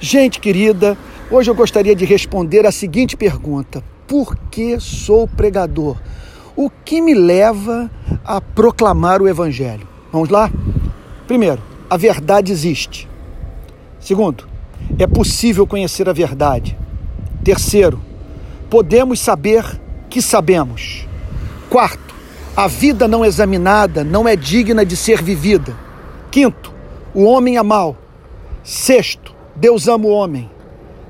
Gente querida, hoje eu gostaria de responder a seguinte pergunta: Por que sou pregador? O que me leva a proclamar o Evangelho? Vamos lá? Primeiro, a verdade existe. Segundo, é possível conhecer a verdade. Terceiro, podemos saber que sabemos. Quarto, a vida não examinada não é digna de ser vivida. Quinto, o homem é mau. Sexto, Deus ama o homem.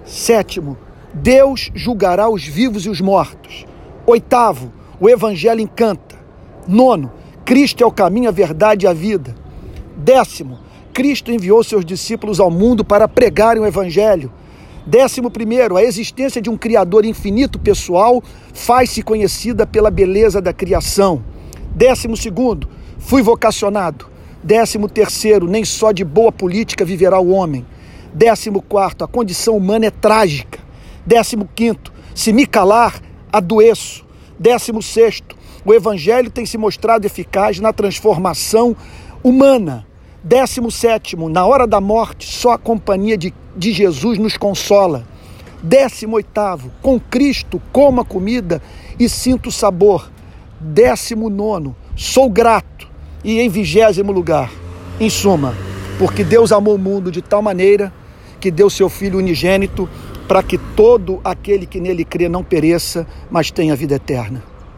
Sétimo, Deus julgará os vivos e os mortos. Oitavo, o Evangelho encanta. Nono, Cristo é o caminho, a verdade e a vida. Décimo, Cristo enviou seus discípulos ao mundo para pregarem o Evangelho. Décimo primeiro, a existência de um Criador infinito pessoal faz-se conhecida pela beleza da criação. Décimo segundo, fui vocacionado. Décimo terceiro, nem só de boa política viverá o homem. Décimo quarto, a condição humana é trágica. Décimo quinto, se me calar, adoeço. Décimo sexto, o evangelho tem se mostrado eficaz na transformação humana. Décimo sétimo, na hora da morte, só a companhia de, de Jesus nos consola. Décimo oitavo, com Cristo como a comida e sinto o sabor. Décimo nono, sou grato. E em vigésimo lugar, em suma, porque Deus amou o mundo de tal maneira que deu seu Filho unigênito para que todo aquele que nele crê não pereça, mas tenha vida eterna.